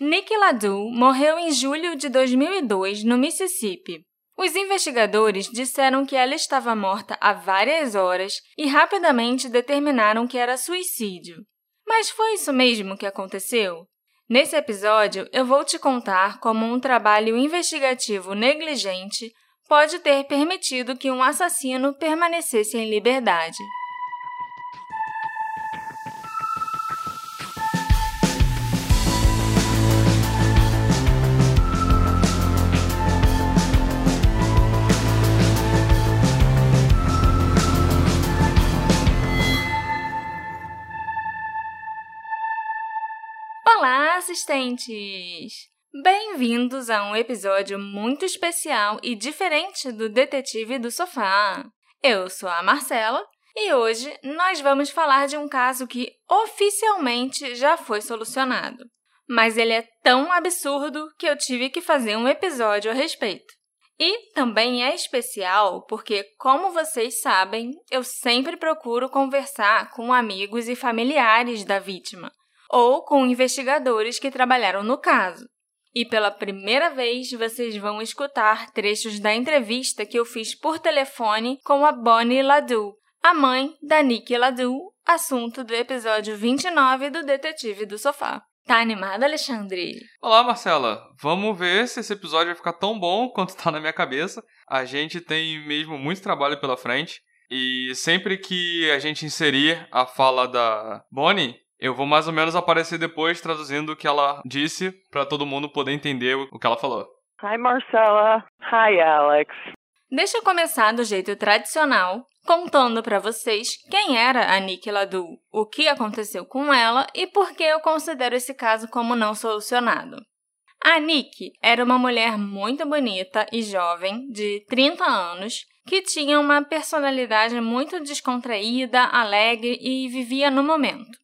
Nick LaDue morreu em julho de 2002 no Mississippi. Os investigadores disseram que ela estava morta há várias horas e rapidamente determinaram que era suicídio. Mas foi isso mesmo que aconteceu? Nesse episódio, eu vou te contar como um trabalho investigativo negligente pode ter permitido que um assassino permanecesse em liberdade. Assistentes! Bem-vindos a um episódio muito especial e diferente do Detetive do Sofá. Eu sou a Marcela e hoje nós vamos falar de um caso que oficialmente já foi solucionado. Mas ele é tão absurdo que eu tive que fazer um episódio a respeito. E também é especial porque, como vocês sabem, eu sempre procuro conversar com amigos e familiares da vítima ou com investigadores que trabalharam no caso. E pela primeira vez vocês vão escutar trechos da entrevista que eu fiz por telefone com a Bonnie Ladu, a mãe da Nick Ladu, assunto do episódio 29 do Detetive do Sofá. Tá animada, Alexandre? Olá, Marcela. Vamos ver se esse episódio vai ficar tão bom quanto tá na minha cabeça. A gente tem mesmo muito trabalho pela frente. E sempre que a gente inserir a fala da Bonnie, eu vou mais ou menos aparecer depois traduzindo o que ela disse para todo mundo poder entender o que ela falou. Hi Marcella. Hi Alex. Deixa eu começar do jeito tradicional, contando para vocês quem era a Nick Ladu, o que aconteceu com ela e por que eu considero esse caso como não solucionado. A Nick era uma mulher muito bonita e jovem, de 30 anos, que tinha uma personalidade muito descontraída, alegre e vivia no momento.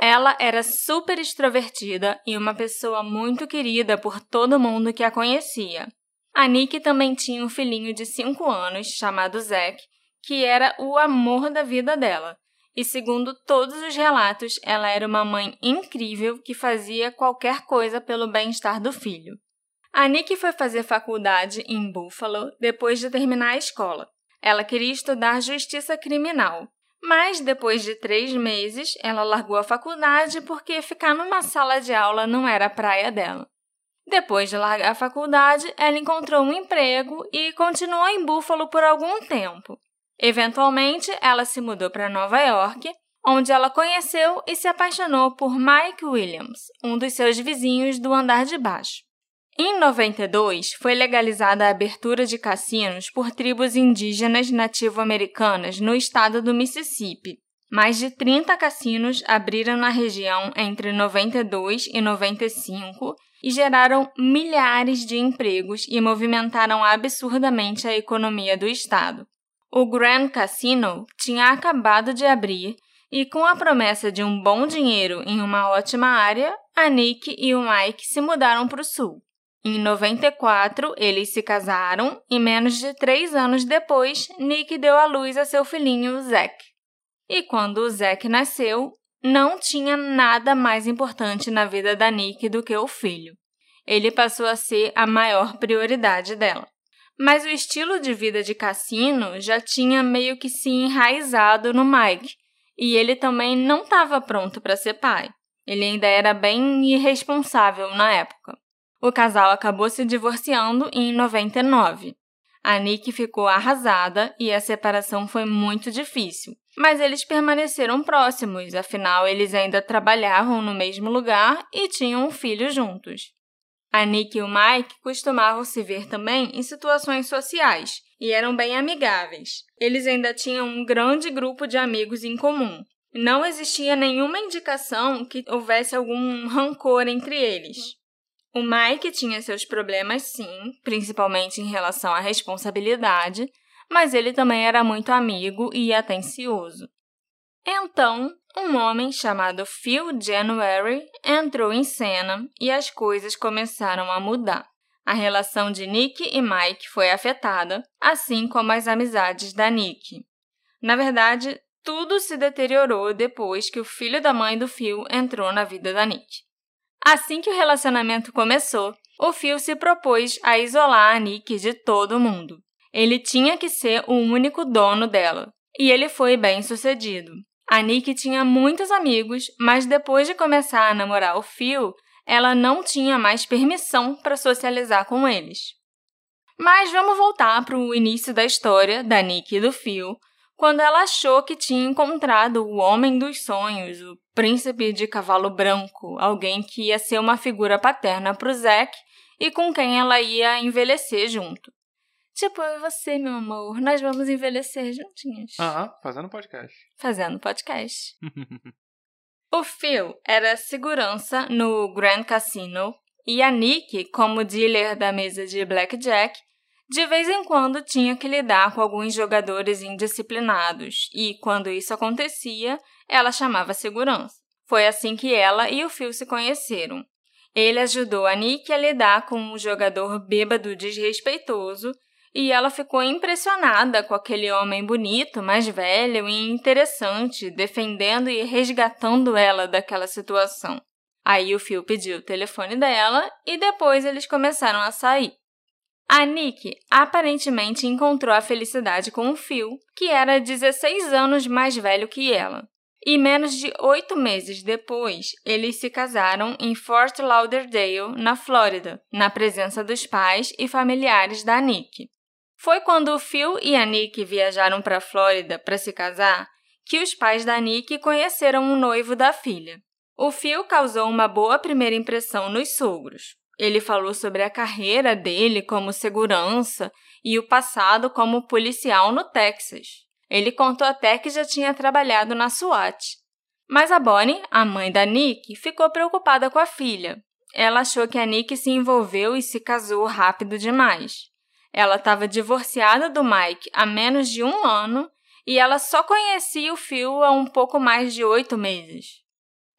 Ela era super extrovertida e uma pessoa muito querida por todo mundo que a conhecia. A Nick também tinha um filhinho de 5 anos chamado Zack, que era o amor da vida dela. E segundo todos os relatos, ela era uma mãe incrível que fazia qualquer coisa pelo bem-estar do filho. A Nick foi fazer faculdade em Buffalo depois de terminar a escola. Ela queria estudar justiça criminal, mas depois de três meses, ela largou a faculdade porque ficar numa sala de aula não era a praia dela. Depois de largar a faculdade, ela encontrou um emprego e continuou em Buffalo por algum tempo. Eventualmente, ela se mudou para Nova York, onde ela conheceu e se apaixonou por Mike Williams, um dos seus vizinhos do andar de baixo. Em 92, foi legalizada a abertura de cassinos por tribos indígenas nativo-americanas no estado do Mississippi. Mais de 30 cassinos abriram na região entre 92 e 95 e geraram milhares de empregos e movimentaram absurdamente a economia do estado. O Grand Casino tinha acabado de abrir e, com a promessa de um bom dinheiro em uma ótima área, a Nick e o Mike se mudaram para o sul. Em 94, eles se casaram e menos de três anos depois, Nick deu à luz a seu filhinho, Zack. E quando o Zack nasceu, não tinha nada mais importante na vida da Nick do que o filho. Ele passou a ser a maior prioridade dela. Mas o estilo de vida de Cassino já tinha meio que se enraizado no Mike, e ele também não estava pronto para ser pai. Ele ainda era bem irresponsável na época. O casal acabou se divorciando em 99. A Nick ficou arrasada e a separação foi muito difícil, mas eles permaneceram próximos, afinal eles ainda trabalhavam no mesmo lugar e tinham um filho juntos. A Nick e o Mike costumavam se ver também em situações sociais e eram bem amigáveis. Eles ainda tinham um grande grupo de amigos em comum. Não existia nenhuma indicação que houvesse algum rancor entre eles. O Mike tinha seus problemas, sim, principalmente em relação à responsabilidade, mas ele também era muito amigo e atencioso. Então, um homem chamado Phil January entrou em cena e as coisas começaram a mudar. A relação de Nick e Mike foi afetada, assim como as amizades da Nick. Na verdade, tudo se deteriorou depois que o filho da mãe do Phil entrou na vida da Nick. Assim que o relacionamento começou, o Phil se propôs a isolar a Nick de todo mundo. Ele tinha que ser o único dono dela, e ele foi bem sucedido. A Nick tinha muitos amigos, mas depois de começar a namorar o Phil, ela não tinha mais permissão para socializar com eles. Mas vamos voltar para o início da história da Nick e do Phil, quando ela achou que tinha encontrado o homem dos sonhos, o príncipe de cavalo branco, alguém que ia ser uma figura paterna para o Zack e com quem ela ia envelhecer junto. Tipo, eu e você, meu amor, nós vamos envelhecer juntinhos. Aham, fazendo podcast. Fazendo podcast. o Phil era segurança no Grand Casino e a Nick, como dealer da mesa de blackjack, de vez em quando tinha que lidar com alguns jogadores indisciplinados, e quando isso acontecia, ela chamava segurança. Foi assim que ela e o Phil se conheceram. Ele ajudou a Nick a lidar com um jogador bêbado desrespeitoso e ela ficou impressionada com aquele homem bonito, mais velho e interessante, defendendo e resgatando ela daquela situação. Aí o Phil pediu o telefone dela e depois eles começaram a sair. A Nick aparentemente encontrou a felicidade com o Phil, que era 16 anos mais velho que ela. E menos de oito meses depois, eles se casaram em Fort Lauderdale, na Flórida, na presença dos pais e familiares da Nick. Foi quando o Phil e a Nick viajaram para a Flórida para se casar que os pais da Nick conheceram o noivo da filha. O Phil causou uma boa primeira impressão nos sogros. Ele falou sobre a carreira dele como segurança e o passado como policial no Texas. Ele contou até que já tinha trabalhado na SWAT. Mas a Bonnie, a mãe da Nick, ficou preocupada com a filha. Ela achou que a Nick se envolveu e se casou rápido demais. Ela estava divorciada do Mike há menos de um ano e ela só conhecia o Phil há um pouco mais de oito meses.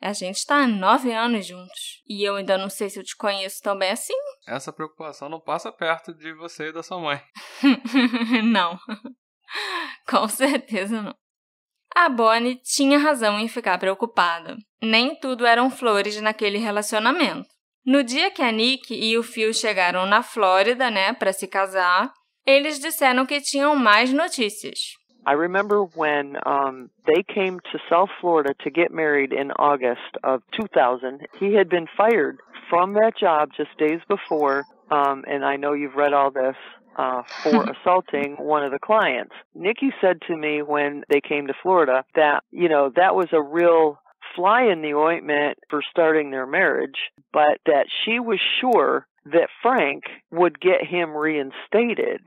A gente está há nove anos juntos. E eu ainda não sei se eu te conheço tão bem assim. Essa preocupação não passa perto de você e da sua mãe. não. Com certeza não. A Bonnie tinha razão em ficar preocupada. Nem tudo eram flores naquele relacionamento. No dia que a Nick e o Phil chegaram na Flórida, né, para se casar, eles disseram que tinham mais notícias. I remember when um, they came to South Florida to get married in August of 2000. He had been fired from that job just days before, um, and I know you've read all this. Uh, for assaulting one of the clients. Nikki said to me when they came to Florida that, you know, that was a real fly in the ointment for starting their marriage, but that she was sure that Frank would get him reinstated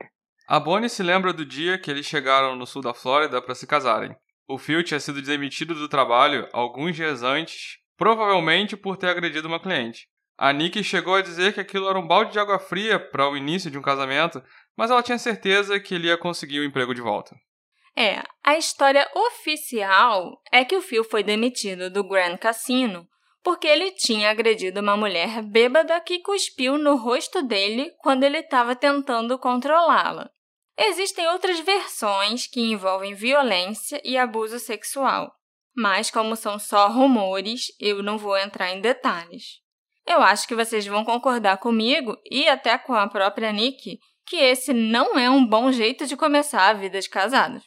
A Bonnie se lembra do dia que eles chegaram no sul da Flórida para se casarem. O Phil tinha sido demitido do trabalho alguns dias antes, provavelmente por ter agredido uma cliente. A Nick chegou a dizer que aquilo era um balde de água fria para o início de um casamento, mas ela tinha certeza que ele ia conseguir o emprego de volta. É, a história oficial é que o Phil foi demitido do Grand Casino porque ele tinha agredido uma mulher bêbada que cuspiu no rosto dele quando ele estava tentando controlá-la. Existem outras versões que envolvem violência e abuso sexual, mas como são só rumores, eu não vou entrar em detalhes. Eu acho que vocês vão concordar comigo e até com a própria Nick que esse não é um bom jeito de começar a vida de casados.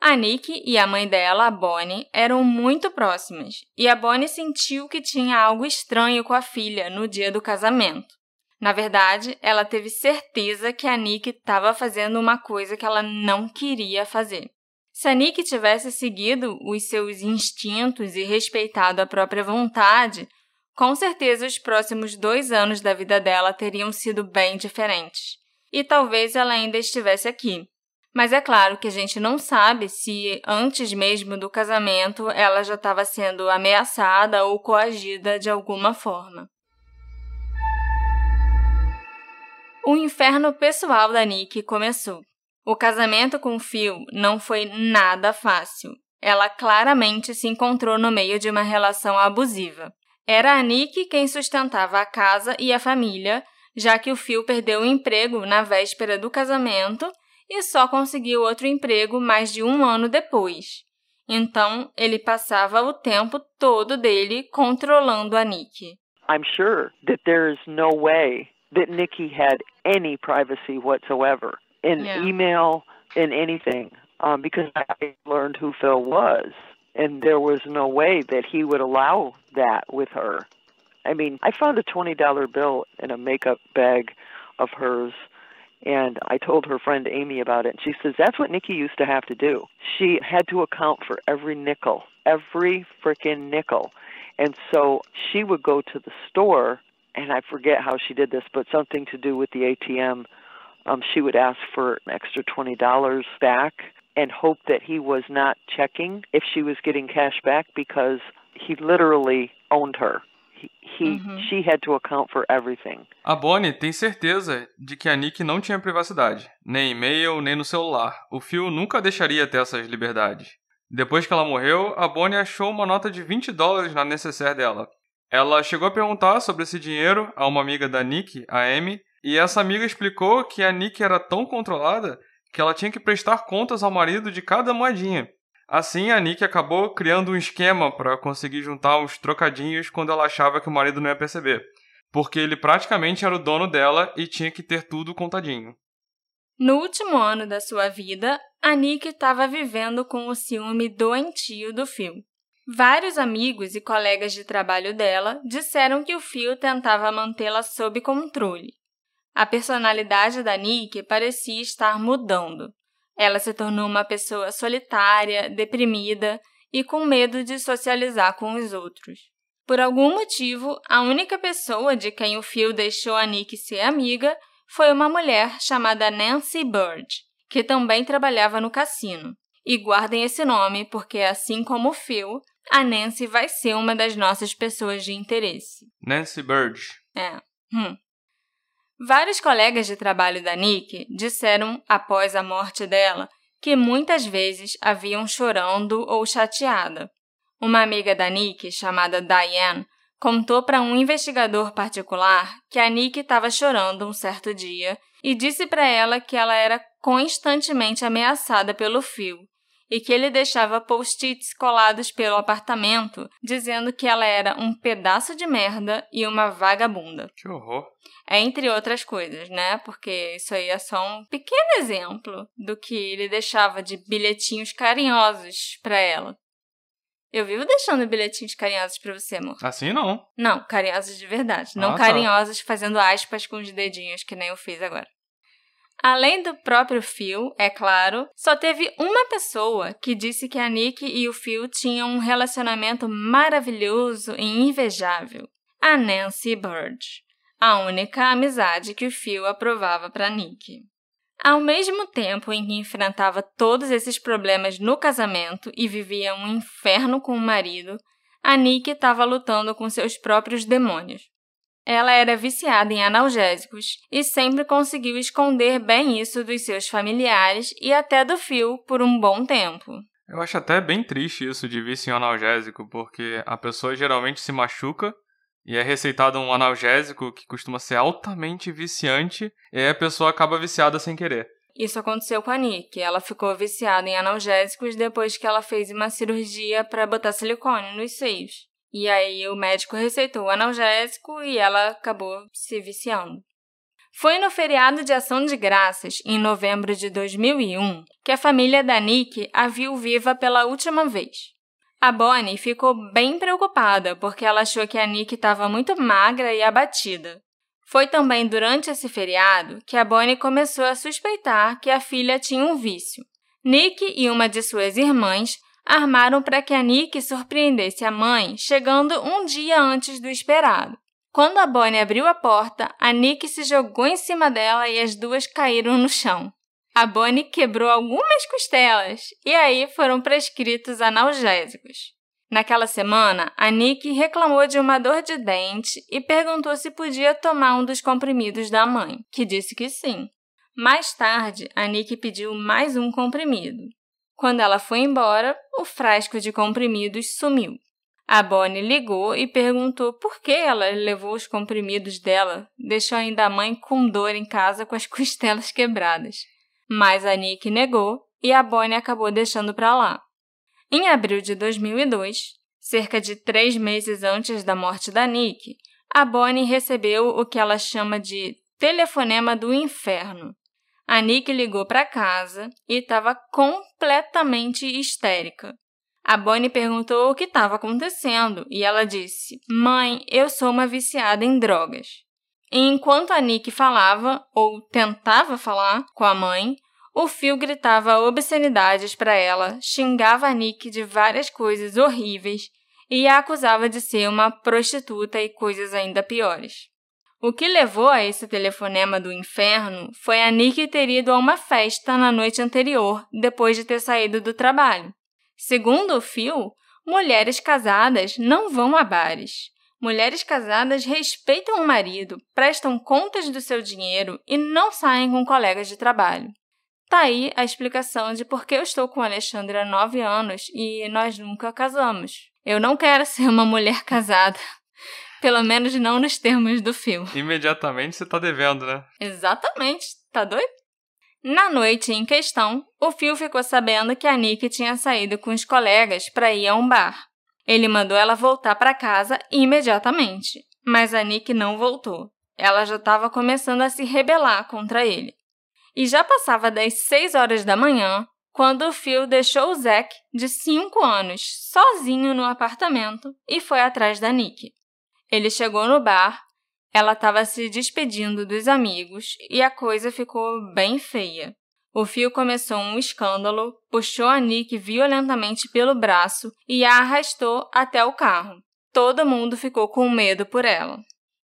A Nick e a mãe dela, a Bonnie, eram muito próximas, e a Bonnie sentiu que tinha algo estranho com a filha no dia do casamento. Na verdade, ela teve certeza que a Nick estava fazendo uma coisa que ela não queria fazer. Se a Nick tivesse seguido os seus instintos e respeitado a própria vontade, com certeza os próximos dois anos da vida dela teriam sido bem diferentes. E talvez ela ainda estivesse aqui, mas é claro que a gente não sabe se antes mesmo do casamento ela já estava sendo ameaçada ou coagida de alguma forma. O inferno pessoal da Nick começou. O casamento com Phil não foi nada fácil. Ela claramente se encontrou no meio de uma relação abusiva. Era a Nick quem sustentava a casa e a família, já que o Phil perdeu o emprego na véspera do casamento e só conseguiu outro emprego mais de um ano depois. Então, ele passava o tempo todo dele controlando a Nick. I'm sure that there is no way that Nikki had any privacy whatsoever in Yeah. email, in anything, um, because I learned who Phil was, and there was no way that he would allow that with her. I mean, I found a twenty dollar bill in a makeup bag of hers. And I told her friend Amy about it, and she says that's what Nikki used to have to do. She had to account for every nickel, every frickin' nickel. And so she would go to the store, and I forget how she did this, but something to do with the ATM. Um, she would ask for an extra twenty dollars back and hope that he was not checking if she was getting cash back because he literally owned her. He, he Mhm. she had to account for everything. A Bonnie tem certeza de que a Nick não tinha privacidade, nem e-mail, nem no celular. O Phil nunca deixaria ter essas liberdades. Depois que ela morreu, a Bonnie achou uma nota de 20 dólares na necessaire dela. Ela chegou a perguntar sobre esse dinheiro a uma amiga da Nick, a Amy, e essa amiga explicou que a Nick era tão controlada que ela tinha que prestar contas ao marido de cada moedinha. Assim, a Nick acabou criando um esquema para conseguir juntar uns trocadinhos quando ela achava que o marido não ia perceber porque ele praticamente era o dono dela e tinha que ter tudo contadinho. No último ano da sua vida, a Nick estava vivendo com o ciúme doentio do Phil. Vários amigos e colegas de trabalho dela disseram que o Phil tentava mantê-la sob controle. A personalidade da Nick parecia estar mudando. Ela se tornou uma pessoa solitária, deprimida e com medo de socializar com os outros. Por algum motivo, a única pessoa de quem o Phil deixou a Nick ser amiga foi uma mulher chamada Nancy Bird, que também trabalhava no cassino. E guardem esse nome, porque assim como o Phil, a Nancy vai ser uma das nossas pessoas de interesse. Nancy Bird. É. Hum. Vários colegas de trabalho da Nick disseram, após a morte dela, que muitas vezes a viam chorando ou chateada. Uma amiga da Nick, chamada Diane, contou para um investigador particular que a Nick estava chorando um certo dia e disse para ela que ela era constantemente ameaçada pelo Phil e que ele deixava post-its colados pelo apartamento dizendo que ela era um pedaço de merda e uma vagabunda. Que horror. Entre outras coisas, né? Porque isso aí é só um pequeno exemplo do que ele deixava de bilhetinhos carinhosos para ela. Eu vivo deixando bilhetinhos carinhosos para você, amor. Assim não. Não, carinhosos de verdade. Não Ah, tá. carinhosos fazendo aspas com os dedinhos, que nem eu fiz agora. Além do próprio Phil, é claro, só teve uma pessoa que disse que a Nick e o Phil tinham um relacionamento maravilhoso e invejável. A Nancy Bird. A única amizade que o Phil aprovava para Nick. Ao mesmo tempo em que enfrentava todos esses problemas no casamento e vivia um inferno com o marido, a Nick estava lutando com seus próprios demônios. Ela era viciada em analgésicos e sempre conseguiu esconder bem isso dos seus familiares e até do Phil por um bom tempo. Eu acho até bem triste isso de vício em analgésico, porque a pessoa geralmente se machuca e é receitado um analgésico que costuma ser altamente viciante e aí a pessoa acaba viciada sem querer. Isso aconteceu com a Nick. Ela ficou viciada em analgésicos depois que ela fez uma cirurgia para botar silicone nos seios. E aí o médico receitou o analgésico e ela acabou se viciando. Foi no feriado de Ação de Graças, em novembro de 2001, que a família da Nick a viu viva pela última vez. A Bonnie ficou bem preocupada porque ela achou que a Nick estava muito magra e abatida. Foi também durante esse feriado que a Bonnie começou a suspeitar que a filha tinha um vício. Nick e uma de suas irmãs armaram para que a Nick surpreendesse a mãe, chegando um dia antes do esperado. Quando a Bonnie abriu a porta, a Nick se jogou em cima dela e as duas caíram no chão. A Bonnie quebrou algumas costelas e aí foram prescritos analgésicos. Naquela semana, a Nick reclamou de uma dor de dente e perguntou se podia tomar um dos comprimidos da mãe, que disse que sim. Mais tarde, a Nick pediu mais um comprimido. Quando ela foi embora, o frasco de comprimidos sumiu. A Bonnie ligou e perguntou por que ela levou os comprimidos dela, deixou ainda a mãe com dor em casa com as costelas quebradas. Mas a Nick negou e a Bonnie acabou deixando para lá. Em abril de 2002, cerca de três meses antes da morte da Nick, a Bonnie recebeu o que ela chama de telefonema do inferno. A Nick ligou para casa e estava completamente histérica. A Bonnie perguntou o que estava acontecendo e ela disse: Mãe, eu sou uma viciada em drogas. E enquanto a Nick falava, ou tentava falar, com a mãe, o Phil gritava obscenidades para ela, xingava a Nick de várias coisas horríveis e a acusava de ser uma prostituta e coisas ainda piores. O que levou a esse telefonema do inferno foi a Nick ter ido a uma festa na noite anterior, depois de ter saído do trabalho. Segundo o Phil, mulheres casadas não vão a bares. Mulheres casadas respeitam o marido, prestam contas do seu dinheiro e não saem com colegas de trabalho. Tá aí a explicação de por que eu estou com o Alexandre há nove anos e nós nunca casamos. Eu não quero ser uma mulher casada. Pelo menos não nos termos do filme. Imediatamente você tá devendo, né? Exatamente. Tá doido? Na noite em questão, o Phil ficou sabendo que a Nick tinha saído com os colegas para ir a um bar. Ele mandou ela voltar para casa imediatamente, mas a Nick não voltou. Ela já estava começando a se rebelar contra ele. E já passava das 6 horas da manhã quando o Phil deixou o Zack, de 5 anos, sozinho no apartamento e foi atrás da Nick. Ele chegou no bar, ela estava se despedindo dos amigos e a coisa ficou bem feia. O Phil começou um escândalo, puxou a Nick violentamente pelo braço e a arrastou até o carro. Todo mundo ficou com medo por ela.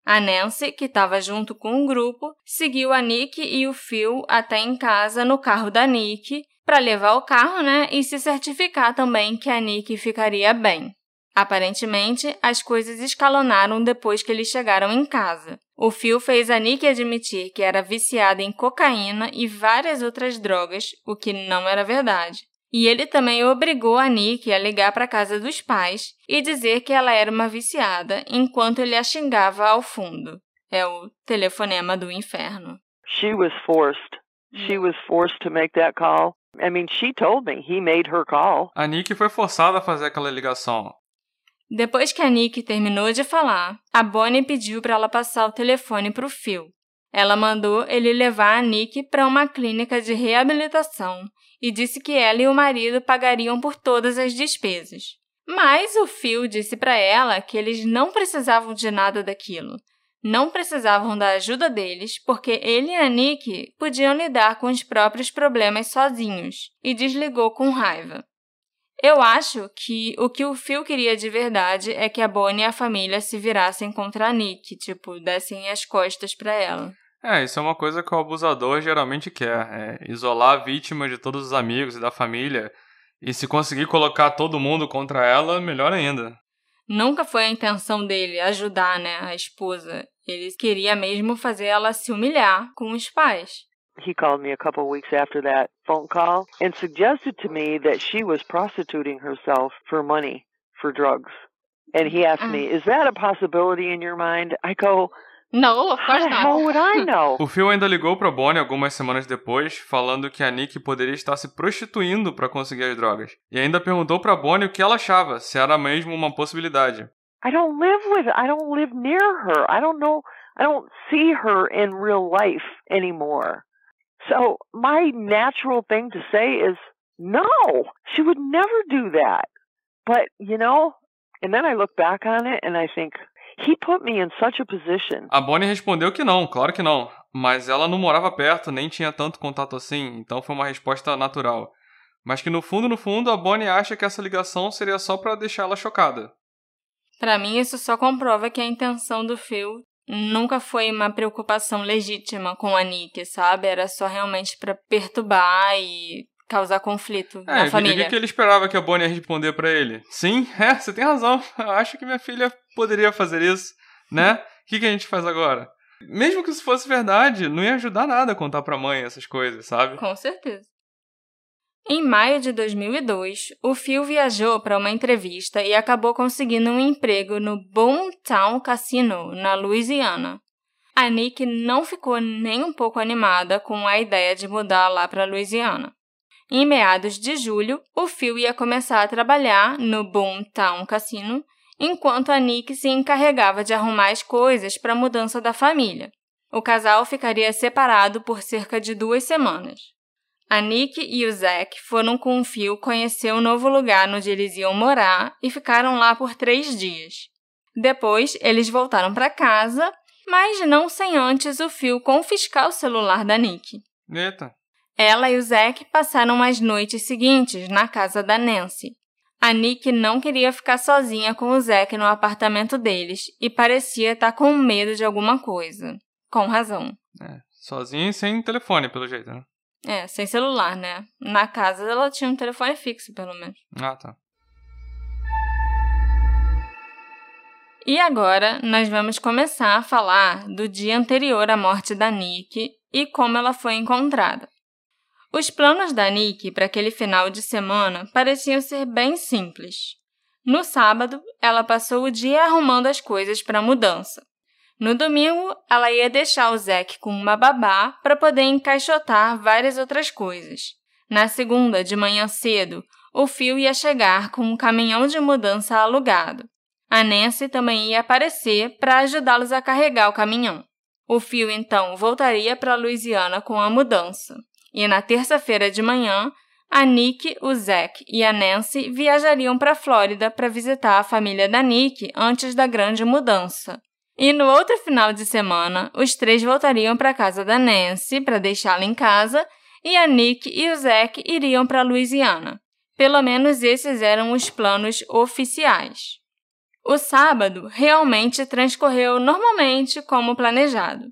A Nancy, que estava junto com o grupo, seguiu a Nick e o Phil até em casa no carro da Nick para levar o carro, né, e se certificar também que a Nick ficaria bem. Aparentemente, as coisas escalonaram depois que eles chegaram em casa. O Phil fez a Nick admitir que era viciada em cocaína e várias outras drogas, o que não era verdade. E ele também obrigou a Nick a ligar para a casa dos pais e dizer que ela era uma viciada, enquanto ele a xingava ao fundo. É o telefonema do inferno. She was forced. She was forced to make that call. I mean, she told me he made her call. A Nick foi forçada a fazer aquela ligação. Depois que a Nick terminou de falar, a Bonnie pediu para ela passar o telefone para o Phil. Ela mandou ele levar a Nick para uma clínica de reabilitação e disse que ela e o marido pagariam por todas as despesas. Mas o Phil disse para ela que eles não precisavam de nada daquilo. Não precisavam da ajuda deles, porque ele e a Nick podiam lidar com os próprios problemas sozinhos, e desligou com raiva. Eu acho que o que o Phil queria de verdade é que a Bonnie e a família se virassem contra a Nick, tipo, dessem as costas para ela. É, isso é uma coisa que o abusador geralmente quer, é isolar a vítima de todos os amigos e da família, e se conseguir colocar todo mundo contra ela, melhor ainda. Nunca foi a intenção dele ajudar, né, a esposa. Ele queria mesmo fazer ela se humilhar com os pais. He called me a couple of weeks after that phone call and suggested to me that she was prostituting herself for money for drugs. And he asked me, mm. "Is that a possibility in your mind?" I go, No, of course How would I know? O Phil ainda ligou para Bonnie algumas semanas depois, falando que a Nick poderia estar se prostituindo para conseguir as drogas. E ainda perguntou para Bonnie o que ela achava, se era mesmo uma possibilidade. I don't live with I don't live near her. I don't know I don't see her in real life anymore. So my natural thing to say is no, she would never do that. But, you know, and then I look back on it and I think he put me in such a position. A Bonnie respondeu que não, claro que não. Mas ela não morava perto, nem tinha tanto contato assim, então foi uma resposta natural. Mas que no fundo, no fundo, a Bonnie acha que essa ligação seria só para deixar ela chocada. Para mim, isso só comprova que a intenção do Phil nunca foi uma preocupação legítima com a Nick, sabe? Era só realmente para perturbar e causar conflito é, na família. É, que ele esperava que a Bonnie ia responder para ele. Sim, é, você tem razão. Eu acho que minha filha poderia fazer isso, né? O que, que a gente faz agora? Mesmo que isso fosse verdade, não ia ajudar nada a contar pra mãe essas coisas, sabe? Com certeza. Em maio de 2002, o Phil viajou para uma entrevista e acabou conseguindo um emprego no Boomtown Casino, na Louisiana. A Nick não ficou nem um pouco animada com a ideia de mudar lá para Louisiana. Em meados de julho, o Phil ia começar a trabalhar no Boomtown Casino enquanto a Nick se encarregava de arrumar as coisas para a mudança da família. O casal ficaria separado por cerca de duas semanas. A Nick e o Zack foram com o Phil conhecer o novo lugar onde eles iam morar e ficaram lá por três dias. Depois, eles voltaram para casa, mas não sem antes o Phil confiscar o celular da Nick. Eita. Ela e o Zack passaram as noites seguintes na casa da Nancy. A Nick não queria ficar sozinha com o Zack no apartamento deles e parecia estar com medo de alguma coisa. Com razão. É, sozinha e sem telefone, pelo jeito, né? É, sem celular, né? Na casa ela tinha um telefone fixo, pelo menos. Ah, tá. E agora nós vamos começar a falar do dia anterior à morte da Nick e como ela foi encontrada. Os planos da Nick para aquele final de semana pareciam ser bem simples. No sábado, ela passou o dia arrumando as coisas para a mudança. No domingo, ela ia deixar o Zack com uma babá para poder encaixotar várias outras coisas. Na segunda, de manhã cedo, o Phil ia chegar com um caminhão de mudança alugado. A Nancy também ia aparecer para ajudá-los a carregar o caminhão. O Phil então voltaria para Louisiana com a mudança. E na terça-feira de manhã, a Nick, o Zack e a Nancy viajariam para a Flórida para visitar a família da Nick antes da grande mudança. E no outro final de semana, os três voltariam para a casa da Nancy para deixá-la em casa e a Nick e o Zack iriam para Louisiana. Pelo menos esses eram os planos oficiais. O sábado realmente transcorreu normalmente como planejado.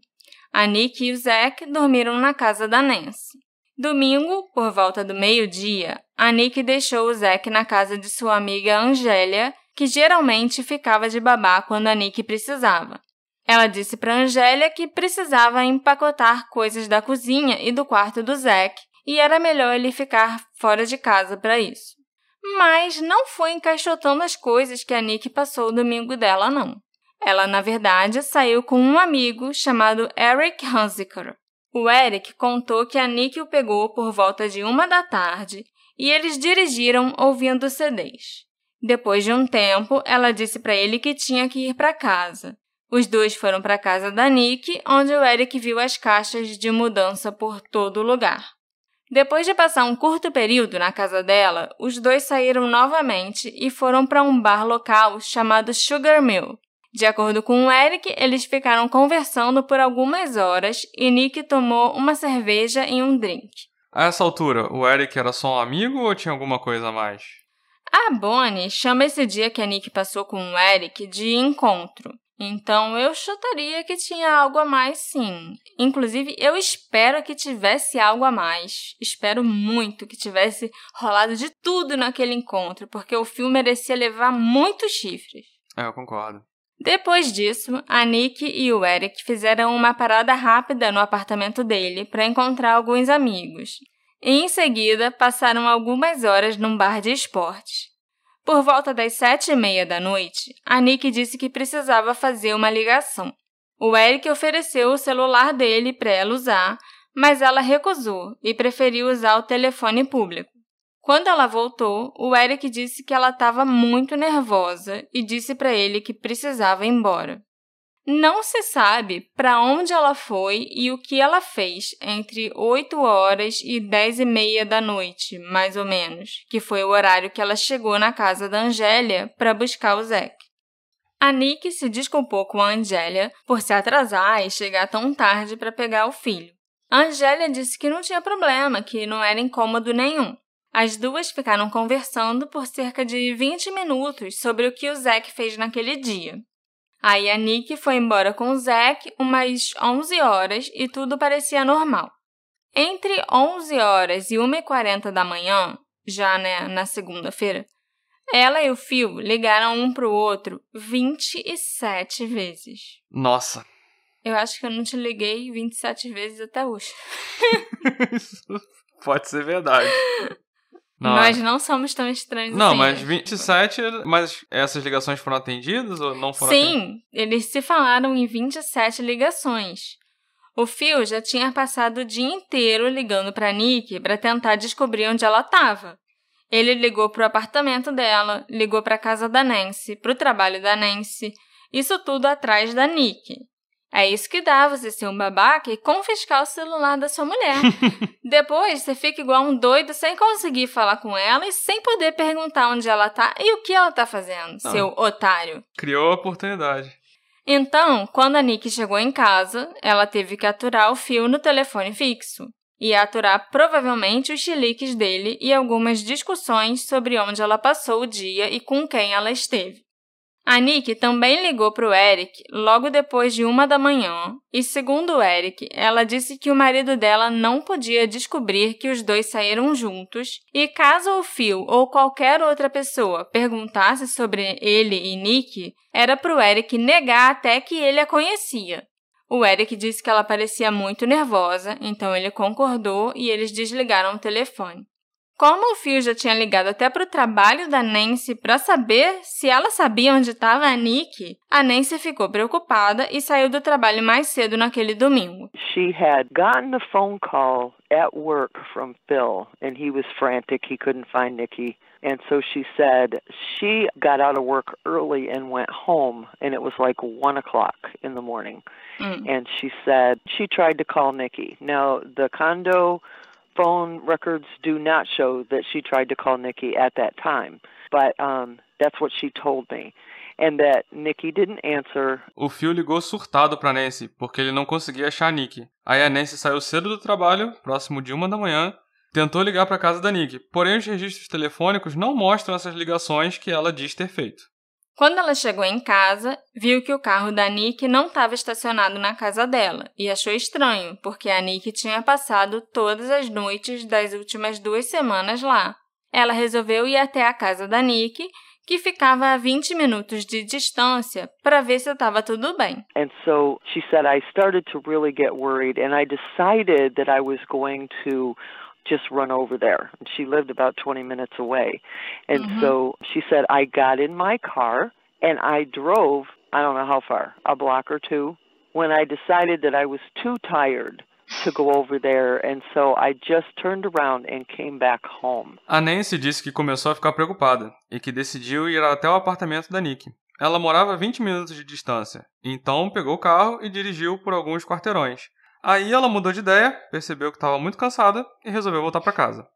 A Nick e o Zack dormiram na casa da Nancy. Domingo, por volta do meio-dia, a Nick deixou o Zack na casa de sua amiga Angélia, que geralmente ficava de babá quando a Nick precisava. Ela disse para Angélia que precisava empacotar coisas da cozinha e do quarto do Zack e era melhor ele ficar fora de casa para isso. Mas não foi encaixotando as coisas que a Nick passou o domingo dela, não. Ela, na verdade, saiu com um amigo chamado Eric Hanziker. O Eric contou que a Nick o pegou por volta de uma da tarde e eles dirigiram ouvindo CDs. Depois de um tempo, ela disse para ele que tinha que ir para casa. Os dois foram para a casa da Nick, onde o Eric viu as caixas de mudança por todo lugar. Depois de passar um curto período na casa dela, os dois saíram novamente e foram para um bar local chamado Sugar Mill, de acordo com o Eric, eles ficaram conversando por algumas horas e Nick tomou uma cerveja e um drink. A essa altura, o Eric era só um amigo ou tinha alguma coisa a mais? A Bonnie chama esse dia que a Nick passou com o Eric de encontro. Então eu chutaria que tinha algo a mais, sim. Inclusive, eu espero que tivesse algo a mais. Espero muito que tivesse rolado de tudo naquele encontro, porque o filme merecia levar muitos chifres. É, eu concordo. Depois disso, a Nick e o Eric fizeram uma parada rápida no apartamento dele para encontrar alguns amigos. E em seguida, passaram algumas horas num bar de esportes. Por volta das sete e meia da noite, a Nick disse que precisava fazer uma ligação. O Eric ofereceu o celular dele para ela usar, mas ela recusou e preferiu usar o telefone público. Quando ela voltou, o Eric disse que ela estava muito nervosa e disse para ele que precisava ir embora. Não se sabe para onde ela foi e o que ela fez entre 8 horas e 10 e meia da noite, mais ou menos, que foi o horário que ela chegou na casa da Angélia para buscar o Zack. A Nick se desculpou com a Angélia por se atrasar e chegar tão tarde para pegar o filho. A Angélia disse que não tinha problema, que não era incômodo nenhum. As duas ficaram conversando por cerca de 20 minutos sobre o que o Zack fez naquele dia. Aí a Nick foi embora com o Zack umas 11 horas e tudo parecia normal. Entre 11 horas e 1h40 da manhã, já né, na segunda-feira, ela e o Phil ligaram um para o outro 27 vezes. Nossa! Eu acho que eu não te liguei 27 vezes até hoje. Isso pode ser verdade. Não. Nós não somos tão estranhos não, assim. Não, mas 27, mas essas ligações foram atendidas ou não foram Sim, atendidas? eles se falaram em 27 ligações. O Phil já tinha passado o dia inteiro ligando para Nick para tentar descobrir onde ela estava. Ele ligou para o apartamento dela, ligou para a casa da Nancy, para o trabalho da Nancy, isso tudo atrás da Nick. É isso que dá você ser um babaca e confiscar o celular da sua mulher. Depois você fica igual um doido sem conseguir falar com ela e sem poder perguntar onde ela tá e o que ela tá fazendo, Não. seu otário. Criou a oportunidade. Então, quando a Nick chegou em casa, ela teve que aturar o fio no telefone fixo e aturar provavelmente os chiliques dele e algumas discussões sobre onde ela passou o dia e com quem ela esteve. A Nick também ligou para o Eric logo depois de uma da manhã, e segundo o Eric, ela disse que o marido dela não podia descobrir que os dois saíram juntos, e caso o Phil ou qualquer outra pessoa perguntasse sobre ele e Nick, era para o Eric negar até que ele a conhecia. O Eric disse que ela parecia muito nervosa, então ele concordou e eles desligaram o telefone. Como o Phil já tinha ligado até para o trabalho da Nancy para saber se ela sabia onde estava a Nick, a Nancy ficou preocupada e saiu do trabalho mais cedo naquele domingo. She had gotten a phone call at work from Phil and he was frantic. He couldn't find Nikki. And so she said she got out of work early and went home, and it was like one o'clock in the morning. Mm. And she said she tried to call Nikki. Now, the condo phone records do not show that she tried to call Nikki at that time, but um, that's what she told me. And that Nikki didn't answer. O Phil ligou surtado para Nancy, porque ele não conseguia achar a Nikki. Aí a Nancy saiu cedo do trabalho, próximo de uma da manhã, tentou ligar para casa da Nick, porém os registros telefônicos não mostram essas ligações que ela diz ter feito. Quando ela chegou em casa, viu que o carro da Nick não estava estacionado na casa dela e achou estranho, porque a Nick tinha passado todas as noites das últimas duas semanas lá. Ela resolveu ir até a casa da Nick, que ficava a 20 minutos de distância, para ver se estava tudo bem. And so she said I started to really get worried and I decided that I was going to just run over there. And she lived about 20 minutes away. And mm-hmm. so she said, I got in my car and I drove, I don't know how far, a block or two, when I decided that I was too tired to go over there, and so I just turned around and came back home. A Nancy disse que começou a ficar preocupada e que decidiu ir até o apartamento da Nick. Ela morava a 20 minutos de distância, então pegou o carro e dirigiu por alguns quarteirões. Aí ela mudou de ideia, percebeu que estava muito cansada e resolveu voltar para casa.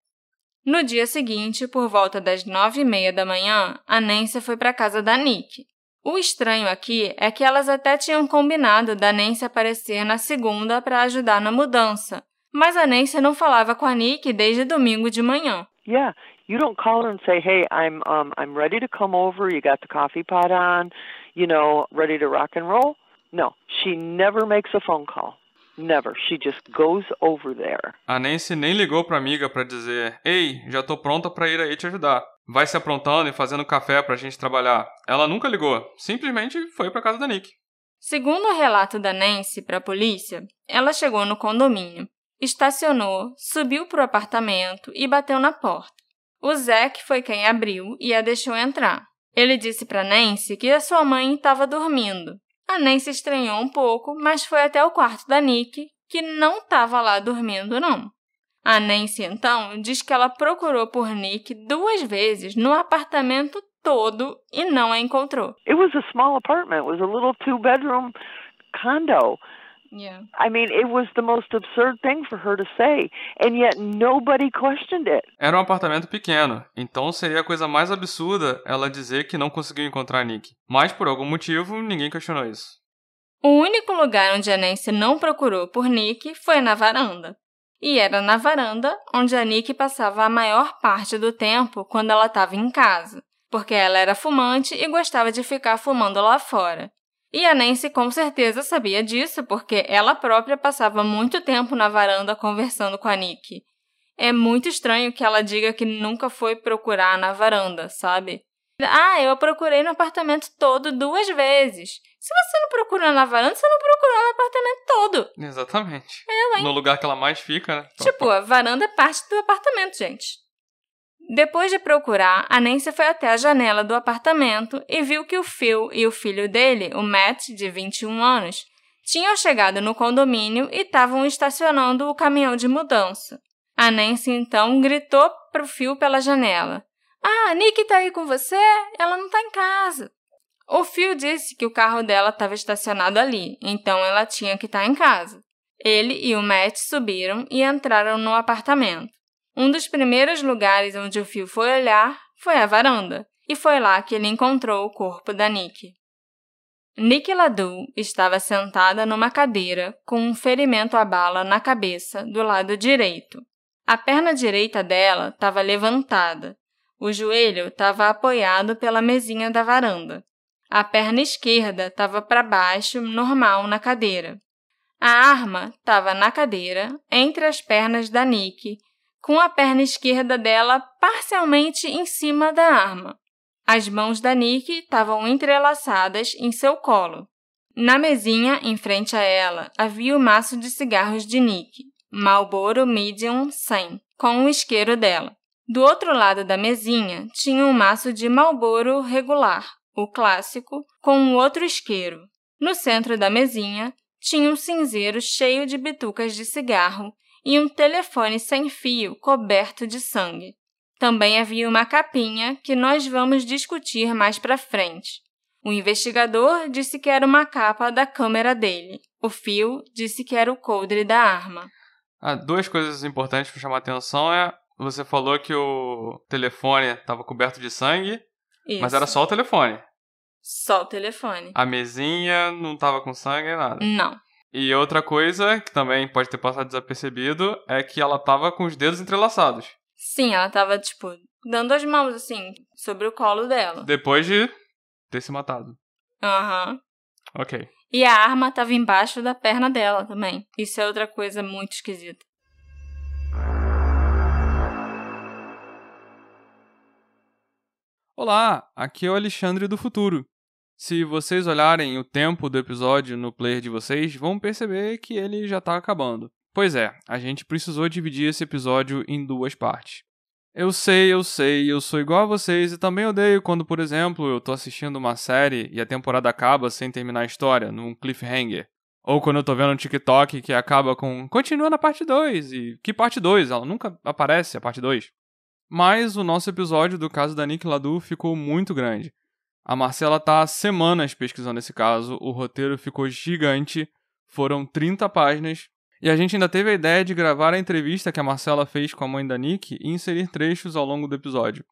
No dia seguinte, por volta das nove e meia da manhã, a Nancy foi para casa da Nick. O estranho aqui é que elas até tinham combinado da Nancy aparecer na segunda para ajudar na mudança, mas a Nancy não falava com a Nick desde domingo de manhã. Yeah, you don't call her and say, "Hey, I'm um I'm ready to come over. You got the coffee pot on, you know, ready to rock and roll." No, she never makes a phone call. Never. She just goes over there. A Nancy nem ligou pra amiga para dizer: Ei, já tô pronta para ir aí te ajudar. Vai se aprontando e fazendo café pra gente trabalhar. Ela nunca ligou. Simplesmente foi pra casa da Nick. Segundo o relato da Nancy para a polícia, ela chegou no condomínio, estacionou, subiu pro apartamento e bateu na porta. O Zack foi quem abriu e a deixou entrar. Ele disse para Nancy que a sua mãe estava dormindo a Nancy estranhou um pouco, mas foi até o quarto da Nick, que não estava lá dormindo, não. A Nancy, então, diz que ela procurou por Nick duas vezes no apartamento todo e não a encontrou. It was a small apartment. It was a little two-bedroom condo. Yeah. I mean, it was the most absurd thing for her to say, and yet nobody questioned it. Era um apartamento pequeno, então seria a coisa mais absurda ela dizer que não conseguiu encontrar Nick. Mas por algum motivo, ninguém questionou isso. O único lugar onde a Nancy não procurou por Nick foi na varanda. E era na varanda onde a Nick passava a maior parte do tempo quando ela estava em casa, porque ela era fumante e gostava de ficar fumando lá fora. E a Nancy com certeza sabia disso, porque ela própria passava muito tempo na varanda conversando com a Nick. É muito estranho que ela diga que nunca foi procurar na varanda, sabe? Ah, eu procurei no apartamento todo duas vezes. Se você não procurou na varanda, você não procurou no apartamento todo. Exatamente. Eu, hein? No lugar que ela mais fica, né? Tipo, a varanda é parte do apartamento, gente. Depois de procurar, a Nancy foi até a janela do apartamento e viu que o Phil e o filho dele, o Matt, de 21 anos, tinham chegado no condomínio e estavam estacionando o caminhão de mudança. A Nancy então gritou para o Phil pela janela: Ah, a Nick tá aí com você? Ela não tá em casa. O Phil disse que o carro dela estava estacionado ali, então ela tinha que estar tá em casa. Ele e o Matt subiram e entraram no apartamento. Um dos primeiros lugares onde o Phil foi olhar foi a varanda, e foi lá que ele encontrou o corpo da Nick. Nick Ladu estava sentada numa cadeira com um ferimento à bala na cabeça do lado direito. A perna direita dela estava levantada. O joelho estava apoiado pela mesinha da varanda. A perna esquerda estava para baixo, normal, na cadeira. A arma estava na cadeira, entre as pernas da Nick, com a perna esquerda dela parcialmente em cima da arma. As mãos da Nick estavam entrelaçadas em seu colo. Na mesinha, em frente a ela, havia o maço de cigarros de Nick, Marlboro Medium 100, com o isqueiro dela. Do outro lado da mesinha tinha um maço de Marlboro regular, o clássico, com um outro isqueiro. No centro da mesinha tinha um cinzeiro cheio de bitucas de cigarro e um telefone sem fio coberto de sangue. Também havia uma capinha que nós vamos discutir mais para frente. O investigador disse que era uma capa da câmera dele. O fio disse que era o coldre da arma. Ah, duas coisas importantes para chamar a atenção é você falou que o telefone estava coberto de sangue, Isso. mas era só o telefone. Só o telefone. A mesinha não estava com sangue nem nada. Não. E outra coisa que também pode ter passado desapercebido é que ela estava com os dedos entrelaçados. Sim, ela estava tipo dando as mãos assim sobre o colo dela. Depois de ter se matado. Aham. Uhum. Ok. E a arma estava embaixo da perna dela também. Isso é outra coisa muito esquisita. Olá, aqui é o Alexandre do futuro. Se vocês olharem o tempo do episódio no player de vocês, vão perceber que ele já está acabando. Pois é, a gente precisou dividir esse episódio em duas partes. Eu sei, eu sei, eu sou igual a vocês e também odeio quando, por exemplo, eu tô assistindo uma série e a temporada acaba sem terminar a história, num cliffhanger. Ou quando eu tô vendo um TikTok que acaba com continua na parte 2 e que parte 2? Ela nunca aparece a parte 2. Mas o nosso episódio do caso da Nick Ladu ficou muito grande. A Marcela tá há semanas pesquisando esse caso, o roteiro ficou gigante, foram 30 páginas e a gente ainda teve a ideia de gravar a entrevista que a Marcela fez com a mãe da Nick e inserir trechos ao longo do episódio.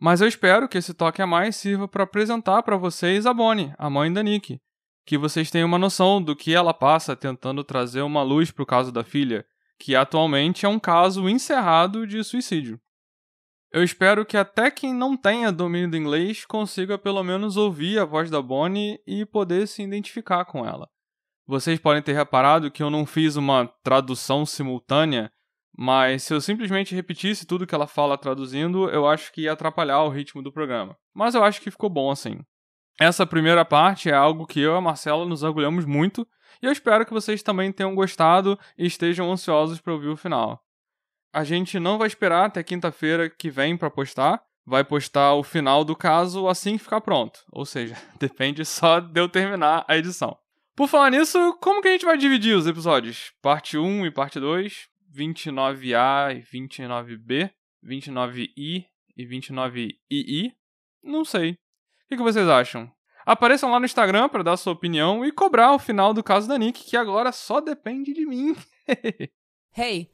Mas eu espero que esse toque a mais sirva para apresentar para vocês a Bonnie, a mãe da Nick, que vocês tenham uma noção do que ela passa tentando trazer uma luz para o caso da filha, que atualmente é um caso encerrado de suicídio. Eu espero que até quem não tenha domínio do inglês consiga pelo menos ouvir a voz da Bonnie e poder se identificar com ela. Vocês podem ter reparado que eu não fiz uma tradução simultânea, mas se eu simplesmente repetisse tudo que ela fala traduzindo, eu acho que ia atrapalhar o ritmo do programa. Mas eu acho que ficou bom assim. Essa primeira parte é algo que eu e a Marcela nos agulhamos muito, e eu espero que vocês também tenham gostado e estejam ansiosos para ouvir o final. A gente não vai esperar até quinta-feira que vem para postar, vai postar o final do caso assim que ficar pronto. Ou seja, depende só de eu terminar a edição. Por falar nisso, como que a gente vai dividir os episódios? Parte 1 e parte 2, 29A e 29B, 29I e 29II? Não sei. O que, que vocês acham? Apareçam lá no Instagram para dar sua opinião e cobrar o final do caso da Nick, que agora só depende de mim. hey,